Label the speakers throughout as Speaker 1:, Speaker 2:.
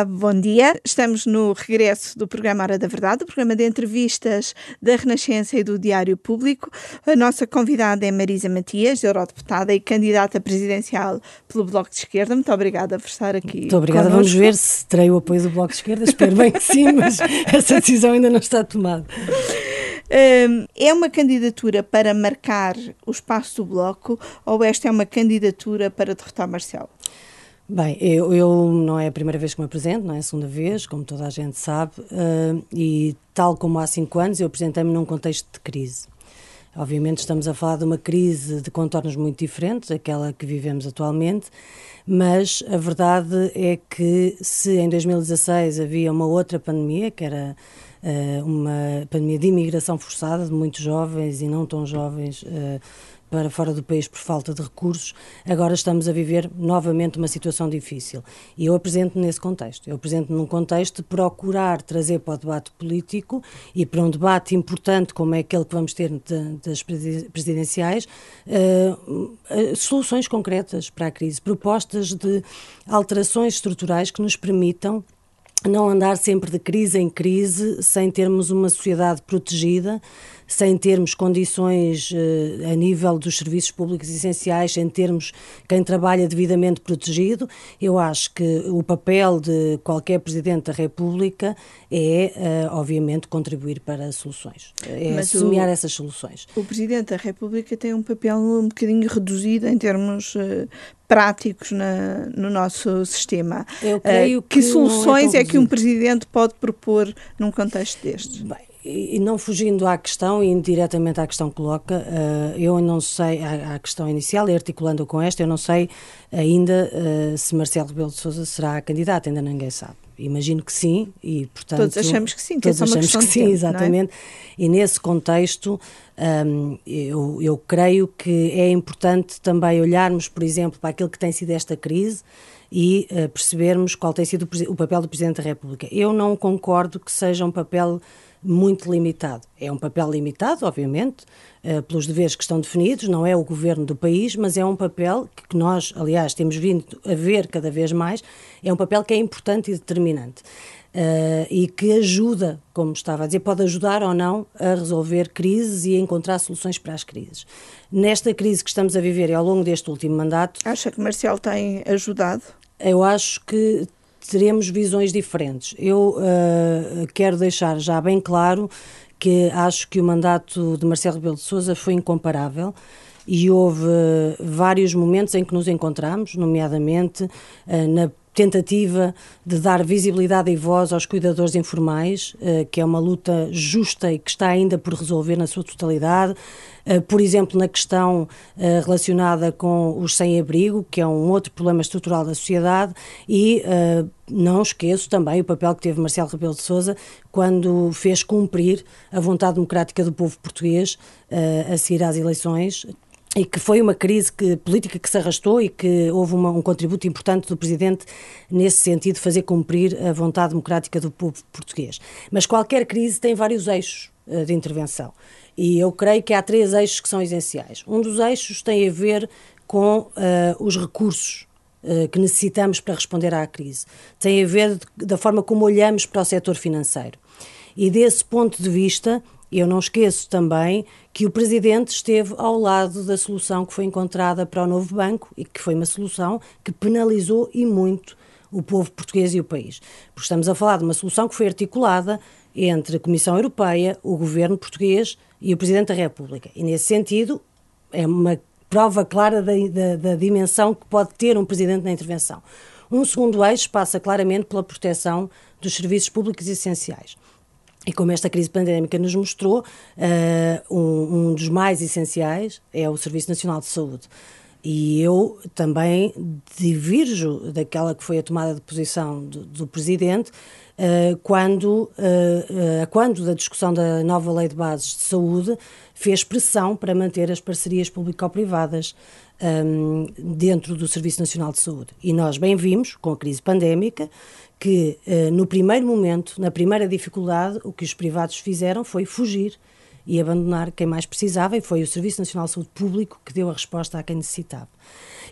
Speaker 1: Olá, bom dia. Estamos no regresso do programa Hora da Verdade, o programa de entrevistas da Renascença e do Diário Público. A nossa convidada é Marisa Matias, eurodeputada e candidata presidencial pelo Bloco de Esquerda. Muito obrigada por estar aqui.
Speaker 2: Muito obrigada. Connosco. Vamos ver se terei o apoio do Bloco de Esquerda. Espero bem que sim, mas essa decisão ainda não está tomada.
Speaker 1: É uma candidatura para marcar o espaço do Bloco ou esta é uma candidatura para derrotar Marcelo?
Speaker 2: Bem, eu, eu, não é a primeira vez que me apresento, não é a segunda vez, como toda a gente sabe, uh, e tal como há cinco anos, eu apresentei-me num contexto de crise. Obviamente estamos a falar de uma crise de contornos muito diferentes, aquela que vivemos atualmente, mas a verdade é que se em 2016 havia uma outra pandemia, que era uma pandemia de imigração forçada de muitos jovens e não tão jovens uh, para fora do país por falta de recursos, agora estamos a viver novamente uma situação difícil. E eu apresento nesse contexto. Eu apresento num contexto de procurar trazer para o debate político e para um debate importante como é aquele que vamos ter das presidenciais, uh, soluções concretas para a crise, propostas de alterações estruturais que nos permitam não andar sempre de crise em crise sem termos uma sociedade protegida, sem termos condições uh, a nível dos serviços públicos essenciais, sem termos quem trabalha devidamente protegido. Eu acho que o papel de qualquer Presidente da República é, uh, obviamente, contribuir para soluções, é Mas semear o, essas soluções.
Speaker 1: O Presidente da República tem um papel um bocadinho reduzido em termos uh, práticos na, no nosso sistema.
Speaker 2: Eu creio
Speaker 1: que, que soluções é, é, que um Presidente pode propor num contexto deste?
Speaker 2: Bem, e não fugindo à questão, e indiretamente à questão que coloca, uh, eu não sei, à, questão inicial, e articulando com esta, eu não sei ainda uh, se Marcelo Rebelo de Sousa será candidato, ainda ninguém sabe. Imagino que sim, e portanto.
Speaker 1: Todos achamos que sim, que
Speaker 2: todos
Speaker 1: é
Speaker 2: achamos que sim,
Speaker 1: tempo, é?
Speaker 2: exatamente. É? E nesse contexto, um, eu, eu creio que é importante também olharmos, por exemplo, para aquilo que tem sido esta crise e uh, percebermos qual tem sido o papel do Presidente da República. Eu não concordo que seja um papel muito limitado. É um papel limitado, obviamente, uh, pelos deveres que estão definidos, não é o governo do país, mas é um papel que nós, aliás, temos vindo a ver cada vez mais, é um papel que é importante e determinante. Uh, e que ajuda, como estava a dizer, pode ajudar ou não a resolver crises e a encontrar soluções para as crises. Nesta crise que estamos a viver e ao longo deste último mandato.
Speaker 1: Acha que Marcelo tem ajudado?
Speaker 2: Eu acho que teremos visões diferentes. Eu uh, quero deixar já bem claro que acho que o mandato de Marcelo Rebelo de Sousa foi incomparável e houve vários momentos em que nos encontramos, nomeadamente uh, na tentativa de dar visibilidade e voz aos cuidadores informais, uh, que é uma luta justa e que está ainda por resolver na sua totalidade. Uh, por exemplo, na questão uh, relacionada com os sem-abrigo, que é um outro problema estrutural da sociedade, e não esqueço também o papel que teve Marcelo Rebelo de Sousa quando fez cumprir a vontade democrática do povo português a seguir às eleições, e que foi uma crise que, política que se arrastou e que houve uma, um contributo importante do Presidente nesse sentido, de fazer cumprir a vontade democrática do povo português. Mas qualquer crise tem vários eixos uh, de intervenção e eu creio que há três eixos que são essenciais. Um dos eixos tem a ver com uh, os recursos uh, que necessitamos para responder à crise. Tem a ver da forma como olhamos para o setor financeiro. E desse ponto de vista, eu não esqueço também que o Presidente esteve ao lado da solução que foi encontrada para o novo banco e que foi uma solução que penalizou e muito o povo português e o país. Porque estamos a falar de uma solução que foi articulada entre a Comissão Europeia, o governo português e o Presidente da República. E nesse sentido, é uma prova clara da, da, da dimensão que pode ter um Presidente na intervenção. Um segundo eixo passa claramente pela proteção dos serviços públicos essenciais. E como esta crise pandémica nos mostrou, uh, um, um, dos mais essenciais é o Serviço Nacional de Saúde. E eu também divirjo daquela que foi a tomada de posição do, do Presidente uh, quando, uh, quando da discussão da nova Lei de Bases de Saúde fez pressão para manter as parcerias público-privadas um, dentro do Serviço Nacional de Saúde. E nós bem vimos, com a crise pandémica, que uh, no primeiro momento, na primeira dificuldade, o que os privados fizeram foi fugir e abandonar quem mais precisava, e foi o Serviço Nacional de Saúde Público que deu a resposta a quem necessitava.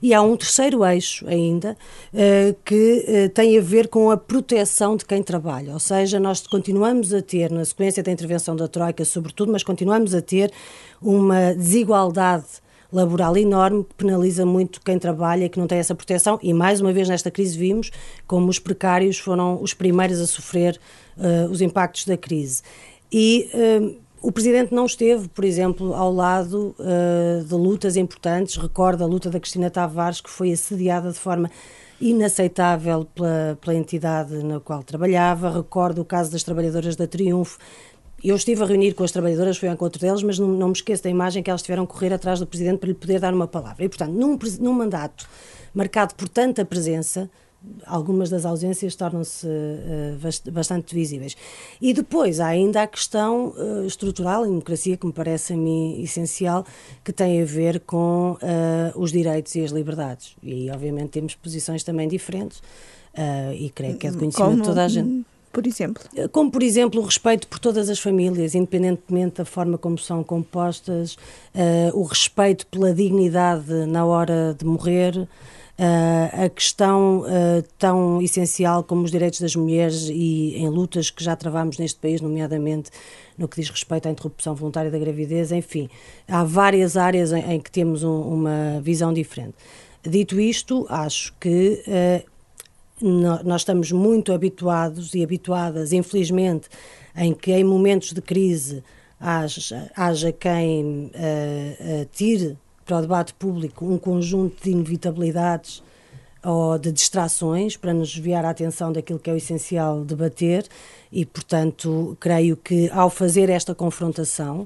Speaker 2: E há um terceiro eixo ainda uh, que uh, tem a ver com a proteção de quem trabalha, ou seja, nós continuamos a ter, na sequência da intervenção da Troika, sobretudo, mas continuamos a ter uma desigualdade laboral enorme que penaliza muito quem trabalha e que não tem essa proteção. E mais uma vez nesta crise vimos como os precários foram os primeiros a sofrer uh, os impactos da crise. E uh, o Presidente não esteve, por exemplo, ao lado uh, de lutas importantes. Recorda a luta da Cristina Tavares, que foi assediada de forma inaceitável pela, pela entidade na qual trabalhava. Recordo o caso das trabalhadoras da Triunfo, eu estive a reunir com as trabalhadoras, fui ao encontro delas, mas não, não me esqueço da imagem que elas tiveram que correr atrás do Presidente para lhe poder dar uma palavra. E, portanto, num, num mandato marcado por tanta presença, algumas das ausências tornam-se uh, bastante visíveis. E depois há ainda a questão uh, estrutural em democracia, que me parece a mim essencial, que tem a ver com uh, os direitos e as liberdades. E aí, obviamente, temos posições também diferentes, e creio que é de conhecimento Como? de toda a gente
Speaker 1: por exemplo?
Speaker 2: Eh, como, por exemplo, o respeito por todas as famílias, independentemente da forma como são compostas, uh, o respeito pela dignidade na hora de morrer, uh, a questão uh, tão essencial como os direitos das mulheres e em lutas que já travamos neste país, nomeadamente no que diz respeito à interrupção voluntária da gravidez, enfim, há várias áreas em, em que temos um, uma visão diferente. Dito isto, acho que nós estamos muito habituados e habituadas, infelizmente, em que em momentos de crise haja, haja quem uh, tire para o debate público um conjunto de inevitabilidades ou de distrações para nos desviar a atenção daquilo que é o essencial debater e, portanto, creio que ao fazer esta confrontação,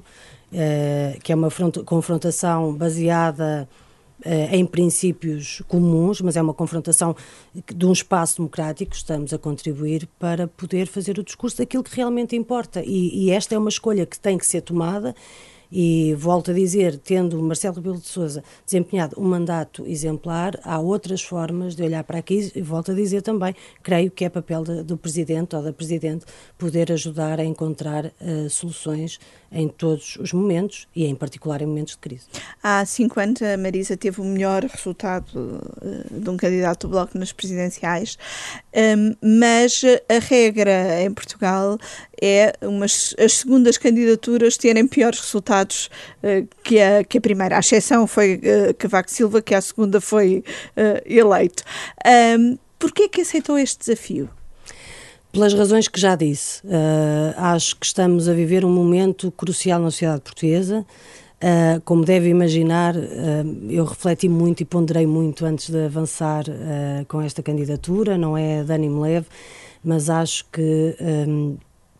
Speaker 2: uh, que é uma confrontação baseada em princípios comuns, mas é uma confrontação de um espaço democrático, estamos a contribuir para poder fazer o discurso daquilo que realmente importa. E, e esta é uma escolha que tem que ser tomada e volto a dizer, tendo Marcelo Rebelo de Sousa desempenhado um mandato exemplar, há outras formas de olhar para aqui e volto a dizer também, creio que é papel de, do Presidente ou da Presidente poder ajudar a encontrar uh, soluções em todos os momentos e em particular em momentos de crise.
Speaker 1: Há cinco anos a Marisa teve o melhor resultado uh, de um candidato do Bloco nas presidenciais, um, mas a regra em Portugal é umas, as segundas candidaturas terem piores resultados uh, que, a, que a primeira. A exceção foi Cavaco Silva, que a segunda foi uh, eleito. Um, Porquê que aceitou este desafio?
Speaker 2: Pelas razões que já disse. Uh, acho que estamos a viver um momento crucial na sociedade portuguesa. Uh, como deve imaginar, uh, eu refleti muito e ponderei muito antes de avançar com esta candidatura. Não é de ânimo leve, mas acho que um,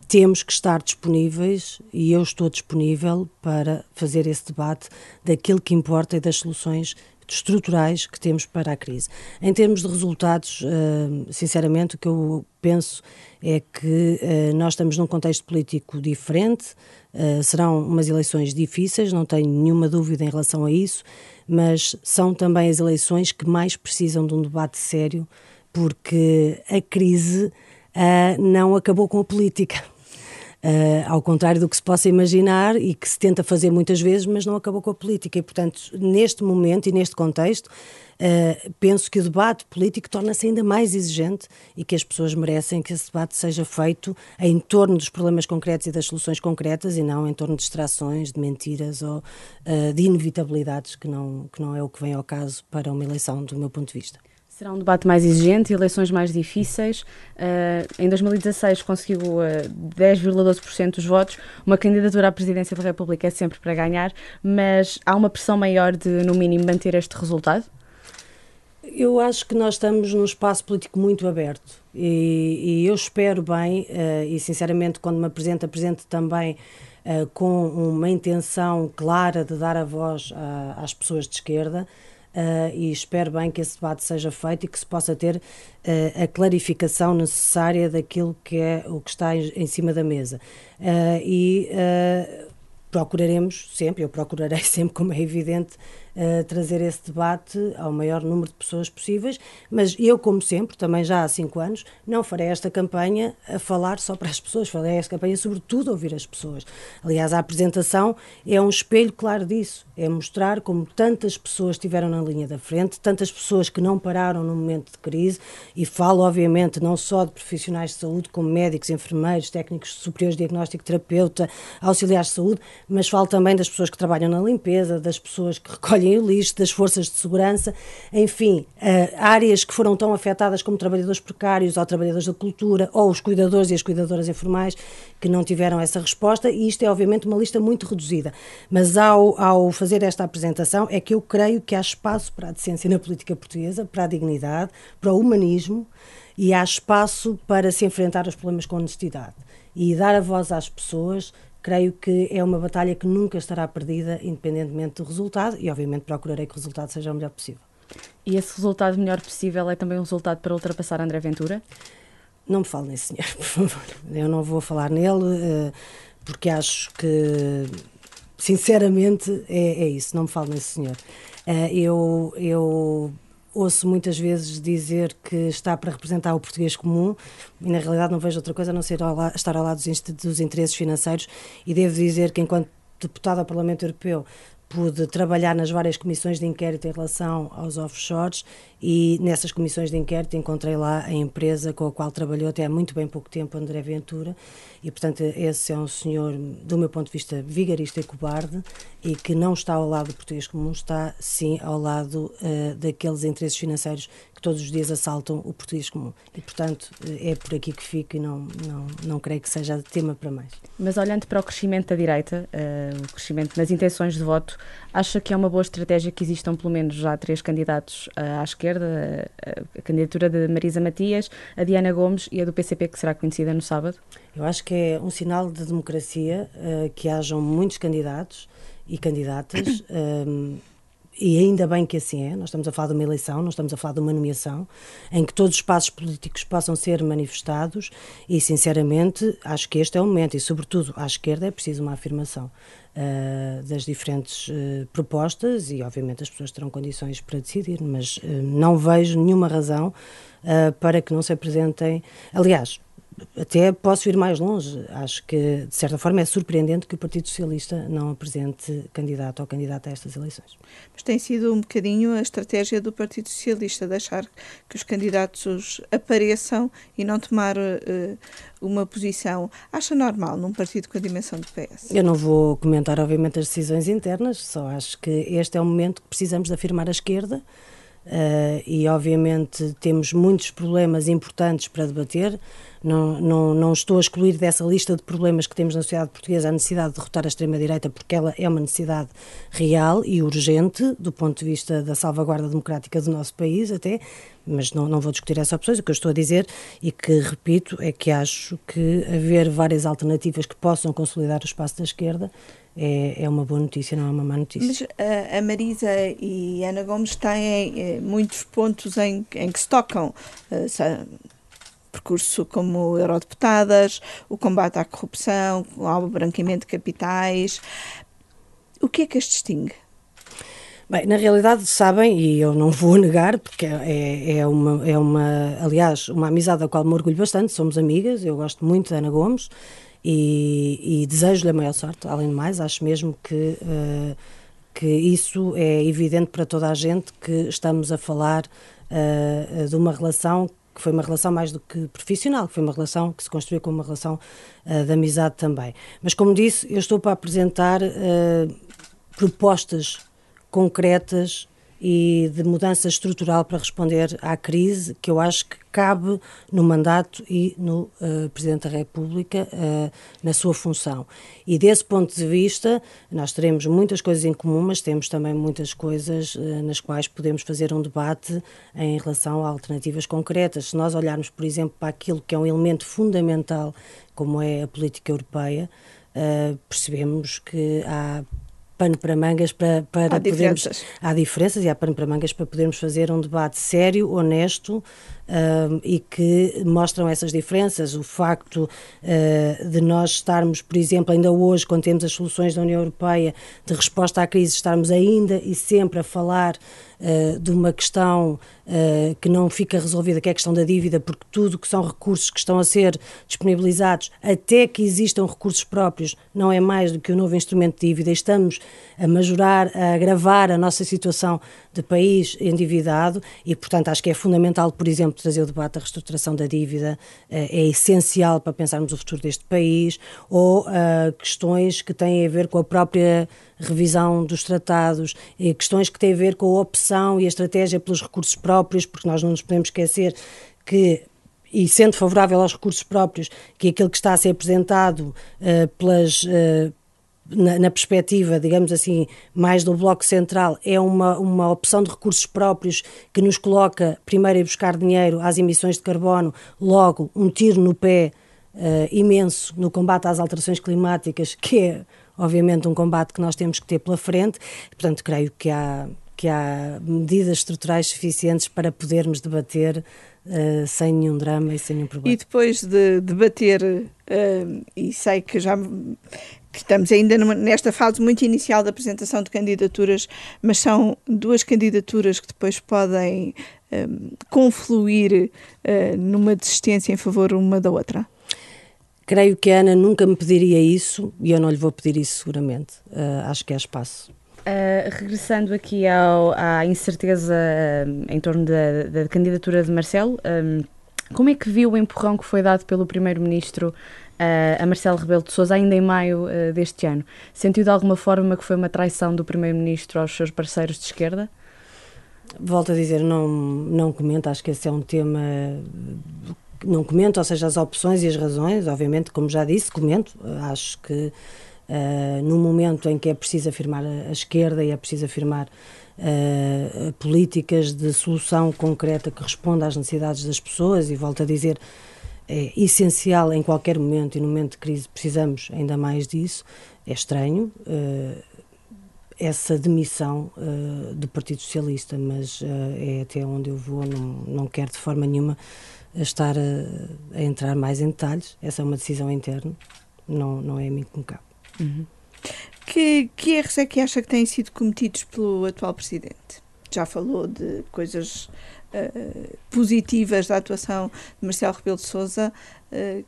Speaker 2: temos que estar disponíveis e eu estou disponível para fazer esse debate daquilo que importa e das soluções estruturais que temos para a crise. Em termos de resultados, eh, sinceramente, o que eu penso é que eh, nós estamos num contexto político diferente, eh, serão umas eleições difíceis, não tenho nenhuma dúvida em relação a isso, mas são também as eleições que mais precisam de um debate sério, porque a crise não acabou com a política Uh, ao contrário do que se possa imaginar e que se tenta fazer muitas vezes, mas não acabou com a política. E, portanto, neste momento e neste contexto, uh, penso que o debate político torna-se ainda mais exigente e que as pessoas merecem que esse debate seja feito em torno dos problemas concretos e das soluções concretas e não em torno de distrações, de mentiras ou uh, de inevitabilidades, que não, que não é o que vem ao caso para uma eleição, do meu ponto de vista.
Speaker 3: Será um debate mais exigente, eleições mais difíceis. Uh, em 2016 conseguiu uh, eh, 10,12% dos votos. Uma candidatura à presidência da República é sempre para ganhar, mas há uma pressão maior de, no mínimo, manter este resultado?
Speaker 2: Eu acho que nós estamos num espaço político muito aberto e, e eu espero bem, uh, e sinceramente, quando me apresento, apresento também com uma intenção clara de dar a voz às pessoas de esquerda. Uh, e espero bem que esse debate seja feito e que se possa ter uh, a clarificação necessária daquilo que é o que está em, em cima da mesa. Uh, e procuraremos sempre, eu procurarei sempre, como é evidente, uh, trazer esse debate ao maior número de pessoas possíveis, mas eu, como sempre, também já há cinco anos, não farei esta campanha a falar só para as pessoas, farei esta campanha sobretudo a ouvir as pessoas. Aliás, a apresentação é um espelho claro disso, é mostrar como tantas pessoas estiveram na linha da frente, tantas pessoas que não pararam no momento de crise, e falo, obviamente, não só de profissionais de saúde, como médicos, enfermeiros, técnicos superiores de diagnóstico, terapeuta, auxiliares de saúde, mas falo também das pessoas que trabalham na limpeza, das pessoas que recolhem o lixo, das forças de segurança, enfim, uh, áreas que foram tão afetadas como trabalhadores precários ou trabalhadores da cultura ou os cuidadores e as cuidadoras informais que não tiveram essa resposta e isto é obviamente uma lista muito reduzida. Mas ao, ao fazer esta apresentação é que eu creio que há espaço para a decência na política portuguesa, para a dignidade, para o humanismo e há espaço para se enfrentar os problemas com honestidade e dar a voz às pessoas creio que é uma batalha que nunca estará perdida, independentemente do resultado, e obviamente procurarei que o resultado seja o melhor possível.
Speaker 3: E esse resultado melhor possível é também um resultado para ultrapassar André Ventura?
Speaker 2: Não me fale nesse senhor, por favor. Eu não vou falar nele, eh, porque acho que, sinceramente, é, é isso. Não me fale nesse senhor. Eh, eu, eu ouço muitas vezes dizer que está para representar o português comum e na realidade não vejo outra coisa a não ser ao estar ao lado dos, dos interesses financeiros e devo dizer que enquanto deputado ao Parlamento Europeu pude trabalhar nas várias comissões de inquérito em relação aos offshores e nessas comissões de inquérito encontrei lá a empresa com a qual trabalhou até há muito bem pouco tempo, André Ventura, e portanto esse é um senhor, do meu ponto de vista, vigarista e cobarde e que não está ao lado do português comum, está sim ao lado uh, daqueles interesses financeiros que todos os dias assaltam o português comum. E portanto é por aqui que fico e não, não, não creio que seja tema para mais.
Speaker 3: Mas olhando para o crescimento da direita, uh, o crescimento nas intenções de voto, acha que é uma boa estratégia que existam pelo menos já três candidatos uh, à esquerda? Esquerda, a, a, candidatura de Marisa Matias, a Diana Gomes e a do PCP, que será conhecida no sábado?
Speaker 2: Eu acho que é um sinal de democracia uh, que hajam muitos candidatos e candidatas. Um, e ainda bem que assim é, nós estamos a falar de uma eleição, não estamos a falar de uma nomeação, em que todos os espaços políticos possam ser manifestados e, sinceramente, acho que este é o momento e, sobretudo, à esquerda é preciso uma afirmação uh, das diferentes uh, propostas e, obviamente, as pessoas terão condições para decidir, mas uh, não vejo nenhuma razão para que não se apresentem. Aliás, até posso ir mais longe. Acho que, de certa forma, é surpreendente que o Partido Socialista não apresente candidato ou candidata a estas eleições.
Speaker 1: Mas tem sido um bocadinho a estratégia do Partido Socialista, deixar que os candidatos apareçam e não tomar uh, uma posição. Acha normal num partido com a dimensão do PS?
Speaker 2: Eu não vou comentar, obviamente, as decisões internas, só acho que este é o momento que precisamos de afirmar a esquerda. Uh, e obviamente temos muitos problemas importantes para debater. Não, não, não estou a excluir dessa lista de problemas que temos na sociedade portuguesa a necessidade de derrotar a extrema-direita, porque ela é uma necessidade real e urgente do ponto de vista da salvaguarda democrática do nosso país, até, mas não, não vou discutir essas opções. O que eu estou a dizer e que repito é que acho que haver várias alternativas que possam consolidar o espaço da esquerda é, é uma boa notícia, não é uma má notícia.
Speaker 1: Mas a, a Marisa e a Ana Gomes têm é, muitos pontos em, em que se tocam. Uh, percurso como eurodeputadas, o combate à corrupção, ao branqueamento de capitais. O que é que as distingue?
Speaker 2: Bem, na realidade sabem, e eu não vou negar, porque é, é, uma, é uma, aliás, uma amizade da qual me orgulho bastante, somos amigas, eu gosto muito da Ana Gomes e, e desejo-lhe a maior sorte, além de mais, acho mesmo que, uh, que isso é evidente para toda a gente, que estamos a falar uh, de uma relação que foi uma relação mais do que profissional, que foi uma relação que se construiu como uma relação uh, de amizade também. Mas, como disse, eu estou para apresentar uh, propostas concretas e de mudança estrutural para responder à crise que eu acho que cabe no mandato e no uh, Presidente da República uh, na sua função. E desse ponto de vista, nós teremos muitas coisas em comum, mas temos também muitas coisas uh, nas quais podemos fazer um debate em relação a alternativas concretas. Se nós olharmos, por exemplo, para aquilo que é um elemento fundamental, como é a política europeia, percebemos que há pano para mangas para, para
Speaker 1: há
Speaker 2: podermos.
Speaker 1: Diferenças.
Speaker 2: Há diferenças e há pano para mangas para podermos fazer um debate sério, honesto, uh, e que mostram essas diferenças. O facto uh, de nós estarmos, por exemplo, ainda hoje, quando temos as soluções da União Europeia de resposta à crise, estarmos ainda e sempre a falar uh, de uma questão uh, que não fica resolvida, que é a questão da dívida, porque tudo que são recursos que estão a ser disponibilizados, até que existam recursos próprios, não é mais do que o um novo instrumento de dívida. Estamos a majorar, a agravar a nossa situação de país endividado e, portanto, acho que é fundamental, por exemplo, trazer o debate da reestruturação da dívida, uh, é essencial para pensarmos o futuro deste país, ou questões que têm a ver com a própria revisão dos tratados, questões que têm a ver com a opção e a estratégia pelos recursos próprios, porque nós não nos podemos esquecer que e sendo favorável aos recursos próprios, que aquilo que está a ser apresentado uh, pelas uh, na, na, perspectiva, digamos assim, mais do Bloco Central, é uma, uma opção de recursos próprios que nos coloca primeiro a buscar dinheiro às emissões de carbono, logo um tiro no pé uh, imenso no combate às alterações climáticas, que é obviamente, um combate que nós temos que ter pela frente. Portanto, creio que há, que há medidas estruturais suficientes para podermos debater uh, sem nenhum drama e sem nenhum problema.
Speaker 1: E depois de debater, uh, e sei que já que estamos ainda numa, nesta fase muito inicial da apresentação de candidaturas, mas são duas candidaturas que depois podem um, eh, confluir uh, numa desistência em favor uma da outra.
Speaker 2: Creio que a Ana nunca me pediria isso e eu não lhe vou pedir isso seguramente. Uh, acho que é espaço.
Speaker 3: Uh, regressando aqui ao, à incerteza uh, em torno da, da, candidatura de Marcelo, um, como é que viu o empurrão que foi dado pelo Primeiro-Ministro a Marcelo Rebelo de Sousa ainda em maio deste ano? Sentiu de alguma forma que foi uma traição do Primeiro-Ministro aos seus parceiros de esquerda?
Speaker 2: Volto a dizer, não, não comento, acho que esse é um tema não comento, ou seja, as opções e as razões, obviamente, como já disse, comento. Acho que uh, no momento em que é preciso afirmar a, a esquerda e é preciso afirmar uh, políticas de solução concreta que responda às necessidades das pessoas, e volto a dizer, é essencial em qualquer momento, e no momento de crise precisamos ainda mais disso, é estranho. Uh, essa demissão do Partido Socialista, mas é até onde eu vou, não, não quero de forma nenhuma a estar a, a, entrar mais em detalhes. Essa é uma decisão interna, não, não é a mim que me cabe.
Speaker 1: Uhum. Que, que erros é que acha que têm sido cometidos pelo atual Presidente? Já falou de coisas uh, positivas da atuação de Marcelo Rebelo de Sousa. Uh,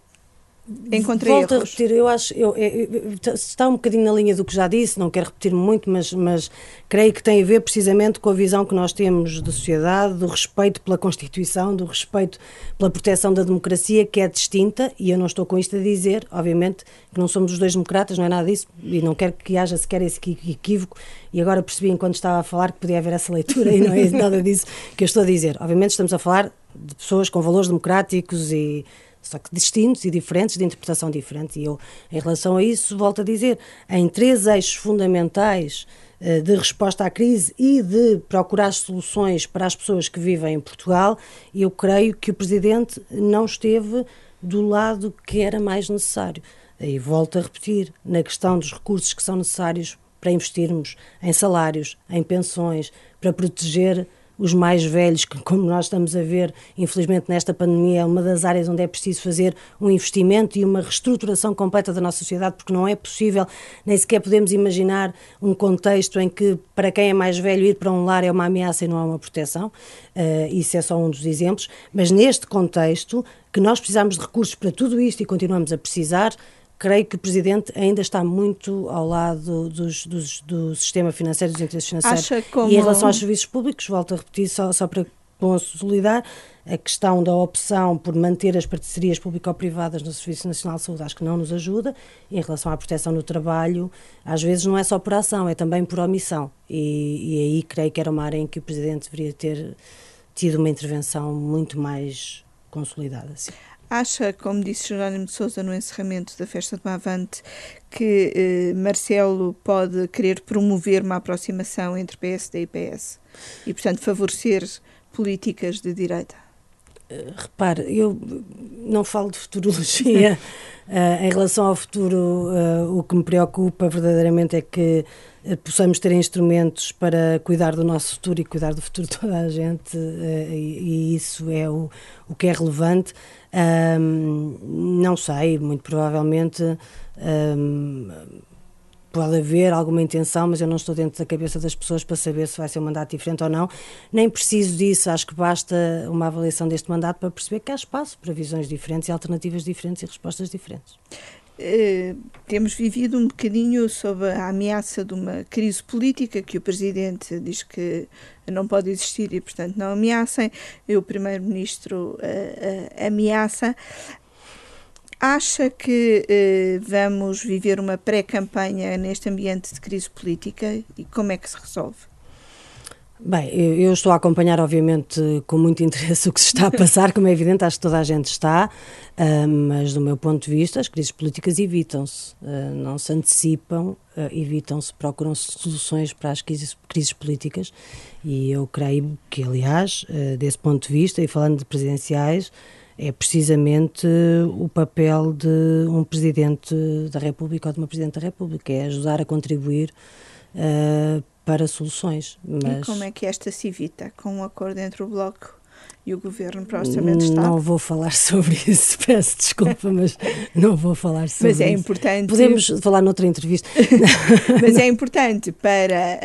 Speaker 1: encontrei
Speaker 2: Volto
Speaker 1: erros.
Speaker 2: a repetir, eu acho, eu, eu, eu, está um bocadinho na linha do que já disse, não quero repetir muito, mas, mas creio que tem a ver precisamente com a visão que nós temos da sociedade, do respeito pela Constituição, do respeito pela proteção da democracia, que é distinta, e eu não estou com isto a dizer, obviamente, que não somos os dois democratas, não é nada disso, e não quero que haja sequer esse equívoco, e agora percebi enquanto estava a falar que podia haver essa leitura, e não é nada disso que eu estou a dizer. Obviamente estamos a falar de pessoas com valores democráticos e só que distintos e diferentes, de interpretação diferente. E eu, em relação a isso, volto a dizer, em três eixos fundamentais uh, de resposta à crise e de procurar soluções para as pessoas que vivem em Portugal, eu creio que o Presidente não esteve do lado que era mais necessário. E volto a repetir, na questão dos recursos que são necessários para investirmos em salários, em pensões, para proteger os mais velhos, que, como nós estamos a ver, infelizmente nesta pandemia, é uma das áreas onde é preciso fazer um investimento e uma reestruturação completa da nossa sociedade, porque não é possível, nem sequer podemos imaginar um contexto em que, para quem é mais velho, ir para um lar é uma ameaça e não há uma proteção. Uh, isso é só um dos exemplos. Mas neste contexto, que nós precisamos de recursos para tudo isto e continuamos a precisar, creio que o Presidente ainda está muito ao lado dos, dos, do sistema financeiro, dos interesses financeiros. Como... E em relação aos serviços públicos, volto a repetir, só, só para consolidar, a questão da opção por manter as parcerias público-privadas no Serviço Nacional de Saúde acho que não nos ajuda. Em relação à proteção no trabalho, às vezes não é só por ação, é também por omissão. E, e aí creio que era uma área em que o Presidente deveria ter tido uma intervenção muito mais consolidada. Sim.
Speaker 1: Acha, como disse Jerónimo de Sousa no encerramento da festa do Avante, que eh, Marcelo pode querer promover uma aproximação entre PSD e PS e, portanto, favorecer políticas de direita?
Speaker 2: Uh, repare, eu não falo de futurologia. Uh, em relação ao futuro, uh, o que me preocupa verdadeiramente é que uh, possamos ter instrumentos para cuidar do nosso futuro e cuidar do futuro de toda a gente, e, e, isso é o, o que é relevante. não sei, muito provavelmente pode haver alguma intenção, mas eu não estou dentro da cabeça das pessoas para saber se vai ser um mandato diferente ou não. Nem preciso disso, acho que basta uma avaliação deste mandato para perceber que há espaço para visões diferentes e alternativas diferentes e respostas diferentes.
Speaker 1: Uh, temos vivido um bocadinho sob a ameaça de uma crise política que o Presidente diz que não pode existir e, portanto, não ameacem, e o Primeiro-Ministro uh, uh, ameaça. Acha que eh, vamos viver uma pré-campanha neste ambiente de crise política e como é que se resolve?
Speaker 2: Bem, eu estou a acompanhar, obviamente, com muito interesse o que se está a passar, como é evidente, acho que toda a gente está, uh, mas do meu ponto de vista, as crises políticas evitam-se, uh, não se antecipam, uh, evitam-se, procuram-se soluções para as crises, crises, políticas e eu creio que, aliás, desse ponto de vista, e falando de presidenciais, é precisamente o papel de um Presidente da República ou de uma Presidente da República, é ajudar a contribuir uh, para soluções.
Speaker 1: Mas... E como é que esta se evita? Com um acordo entre o Bloco e o Governo para o Orçamento de Estado?
Speaker 2: Não vou falar sobre isso, peço desculpa, mas não vou falar sobre
Speaker 1: isso. Mas é
Speaker 2: isso.
Speaker 1: importante.
Speaker 2: Podemos falar noutra entrevista.
Speaker 1: mas é importante para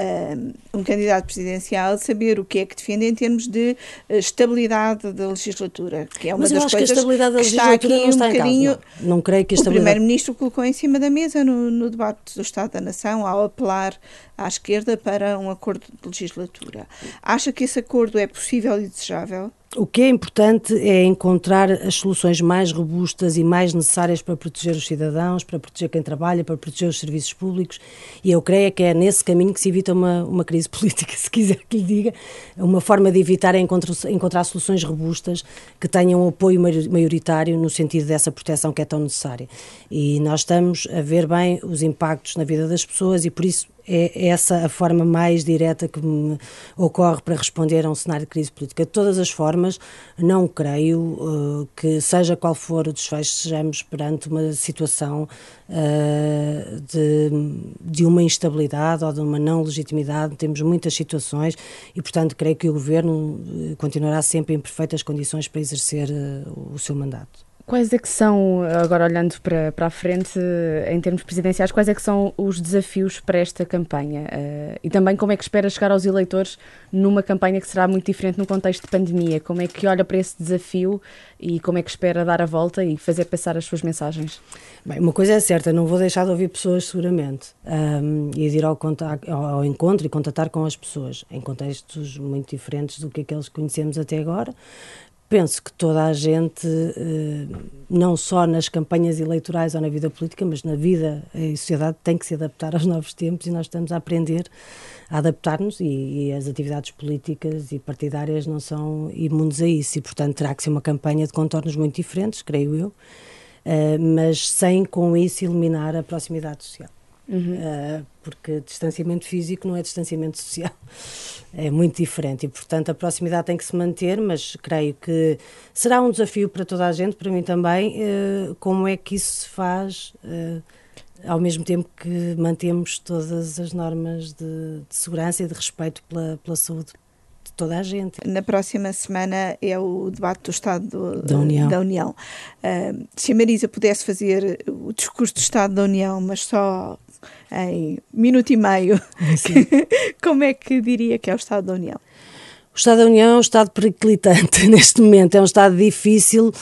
Speaker 1: um, um candidato presidencial saber o que é que defende em termos de uh, estabilidade da legislatura, que é uma
Speaker 2: mas
Speaker 1: das
Speaker 2: coisas
Speaker 1: que
Speaker 2: a estabilidade da legislatura não está um em causa. Não, não creio que a estabilidade...
Speaker 1: O Primeiro-Ministro colocou em cima da mesa no, no debate do Estado da Nação ao apelar à esquerda para um acordo de legislatura. Acha que esse acordo é possível e desejável?
Speaker 2: O que é importante é encontrar as soluções mais robustas e mais necessárias para proteger os cidadãos, para proteger quem trabalha, para proteger os serviços públicos, e eu creio que é nesse caminho que se evita uma, uma crise política, se quiser que lhe diga. Uma forma de evitar é encontrar, encontrar soluções robustas que tenham apoio maioritário no sentido dessa proteção que é tão necessária. E nós estamos a ver bem os impactos na vida das pessoas e por isso é essa a forma mais direta que me ocorre para responder a um cenário de crise política. De todas as formas, não creio uh, que, seja qual for o desfecho, sejamos perante uma situação uh, de, de uma instabilidade ou de uma não legitimidade. Temos muitas situações e, portanto, creio que o Governo uh, continuará sempre em perfeitas condições para exercer uh, o seu mandato.
Speaker 3: Quais é que são, agora olhando para, para a frente, em termos presidenciais, quais é que são os desafios para esta campanha? Uh, e também como é que espera chegar aos eleitores numa campanha que será muito diferente no contexto de pandemia? Como é que olha para esse desafio e como é que espera dar a volta e fazer passar as suas mensagens?
Speaker 2: Bem, uma coisa é certa, não vou deixar de ouvir pessoas seguramente um, e de ir ao, ao encontro e contatar com as pessoas em contextos muito diferentes do que aqueles que conhecemos até agora, penso que toda a gente, eh, não só nas campanhas eleitorais ou na vida política, mas na vida e sociedade, tem que se adaptar aos novos tempos e nós estamos a aprender a adaptar-nos e, e, as atividades políticas e partidárias não são imunes a isso e, portanto, terá que ser uma campanha de contornos muito diferentes, creio eu, eh, mas sem com isso eliminar a proximidade social. Uhum. Uh, porque distanciamento físico não é distanciamento social, é muito diferente e, portanto, a proximidade tem que se manter, mas creio que será um desafio para toda a gente, para mim também, uh, como é que isso se faz. Uh, ao mesmo tempo que mantemos todas as normas de, de segurança e de respeito pela, pela saúde de toda a gente.
Speaker 1: Na próxima semana é o debate do Estado do, da União. Da União. Uh, se a Marisa pudesse fazer o discurso do Estado da União, mas só em minuto e meio, como é que diria que é o Estado da União?
Speaker 2: O Estado da União é um Estado periclitante neste momento, é um Estado difícil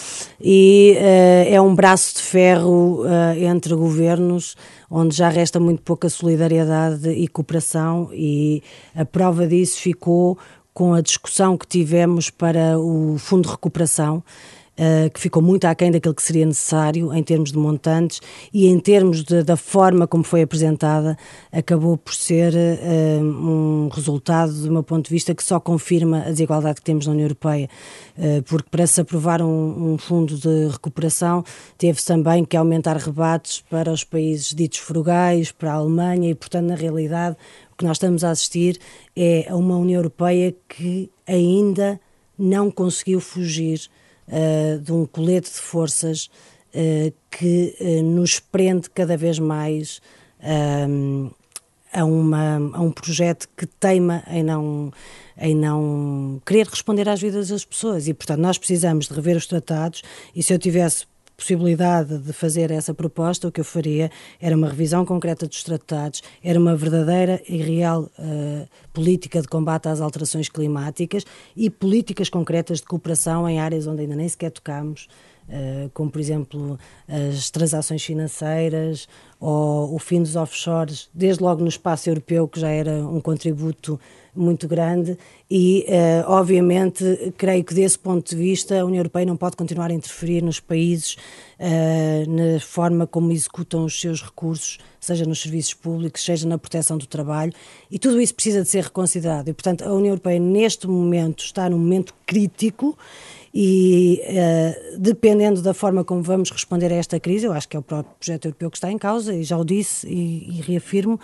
Speaker 2: e uh, é um braço de ferro uh, entre governos, onde já resta muito pouca solidariedade e cooperação, e a prova disso ficou com a discussão que tivemos para o Fundo de Recuperação uh, que ficou muito aquém daquilo que seria necessário em termos de montantes e em termos de, da forma como foi apresentada, acabou por ser uh, um resultado, do meu ponto de vista, que só confirma a desigualdade que temos na União Europeia, uh, porque para se aprovar um, um fundo de recuperação teve-se também que aumentar rebates para os países ditos frugais, para a Alemanha e, portanto, na realidade, o que nós estamos a assistir é a uma União Europeia que ainda não conseguiu fugir uh, de um colete de forças uh, que uh, nos prende cada vez mais a, uma, a um projeto que teima em não, em não querer responder às vidas das pessoas. E, portanto, nós precisamos de rever os tratados e se eu tivesse possibilidade de fazer essa proposta, o que eu faria era uma revisão concreta dos tratados, era uma verdadeira e real uh, política de combate às alterações climáticas e políticas concretas de cooperação em áreas onde ainda nem sequer tocamos, como por exemplo as transações financeiras ou o fim dos offshores, desde logo no espaço europeu, que já era um contributo muito grande e, uh, obviamente, creio que desse ponto de vista a União Europeia não pode continuar a interferir nos países uh, na forma como executam os seus recursos, seja nos serviços públicos, seja na proteção do trabalho, e tudo isso precisa de ser reconsiderado. E, portanto, a União Europeia, neste momento, está num momento crítico e uh, dependendo da forma como vamos responder a esta crise, eu acho que é o próprio projeto europeu que está em causa, e já o disse e, e reafirmo,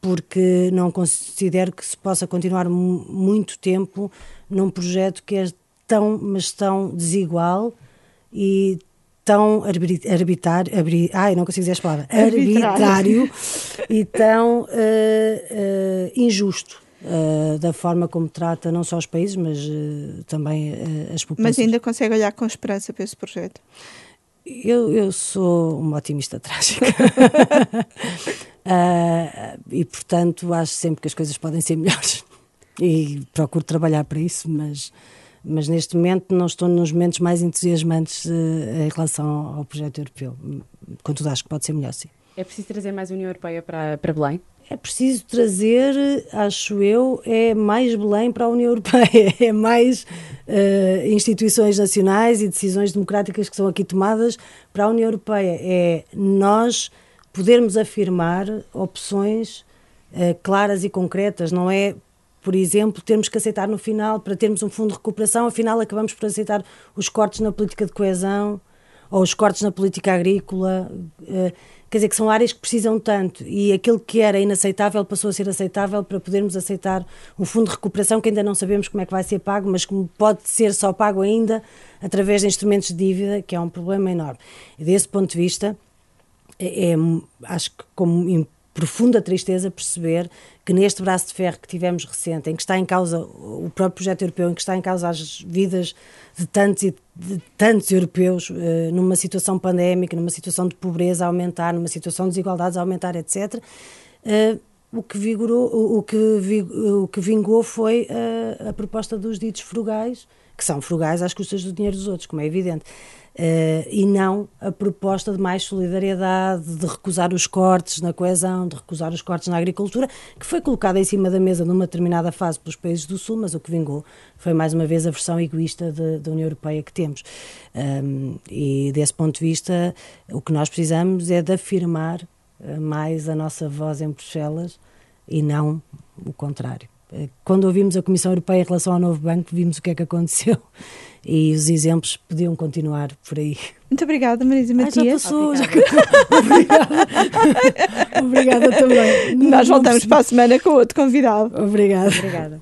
Speaker 2: porque não considero que se possa continuar muito tempo num projeto que é tão, mas tão desigual e tão arbitrário, arbitrário ai, não consigo dizer as palavras, arbitrário, e tão uh, uh, injusto. Uh, da forma como trata não só os países, mas também as populações.
Speaker 1: Mas ainda consegue olhar com esperança para esse projeto?
Speaker 2: Eu, eu sou uma otimista trágica. Uh, e, portanto, acho sempre que as coisas podem ser melhores. E procuro trabalhar para isso, mas, mas neste momento não estou nos momentos mais entusiasmantes uh, em relação ao projeto europeu. Contudo, acho que pode ser melhor, sim.
Speaker 3: É preciso trazer mais União Europeia para, para Belém?
Speaker 2: É preciso trazer, acho eu, é mais Belém para a União Europeia, é mais uh, instituições nacionais e decisões democráticas que são aqui tomadas para a União Europeia. É nós podermos afirmar opções uh, claras e concretas, não é, por exemplo, termos que aceitar no final, para termos um fundo de recuperação, afinal acabamos por aceitar os cortes na política de coesão ou os cortes na política agrícola, uh, quer dizer, que são áreas que precisam tanto e aquilo que era inaceitável passou a ser aceitável para podermos aceitar um fundo de recuperação que ainda não sabemos como é que vai ser pago, mas que pode ser só pago ainda através de instrumentos de dívida, que é um problema enorme. E desse ponto de vista, é, é, acho que como profunda tristeza perceber que neste braço de ferro que tivemos recente, em que está em causa o próprio projeto europeu, em que está em causa as vidas de tantos e de tantos europeus, uh, numa situação pandémica, numa situação de pobreza a aumentar, numa situação de desigualdades a aumentar, etc., eh, o que, vigorou, o, que, o que vingou foi uh, a proposta dos ditos frugais, que são frugais às custas do dinheiro dos outros, como é evidente. Uh, e não a proposta de mais solidariedade, de recusar os cortes na coesão, de recusar os cortes na agricultura, que foi colocada em cima da mesa numa determinada fase pelos países do Sul, mas o que vingou foi mais uma vez a versão egoísta da União Europeia que temos. Um, e desse ponto de vista, o que nós precisamos é de afirmar eh, mais a nossa voz em Bruxelas e não o contrário. Quando ouvimos a Comissão Europeia em relação ao novo banco, vimos o que é que aconteceu e os exemplos podiam continuar por aí.
Speaker 1: Muito obrigada, Marisa Matias.
Speaker 2: Ah, já passou, obrigada. obrigada. obrigada também.
Speaker 1: Nós voltamos para a semana com outro convidado.
Speaker 2: Obrigada.
Speaker 3: Obrigada.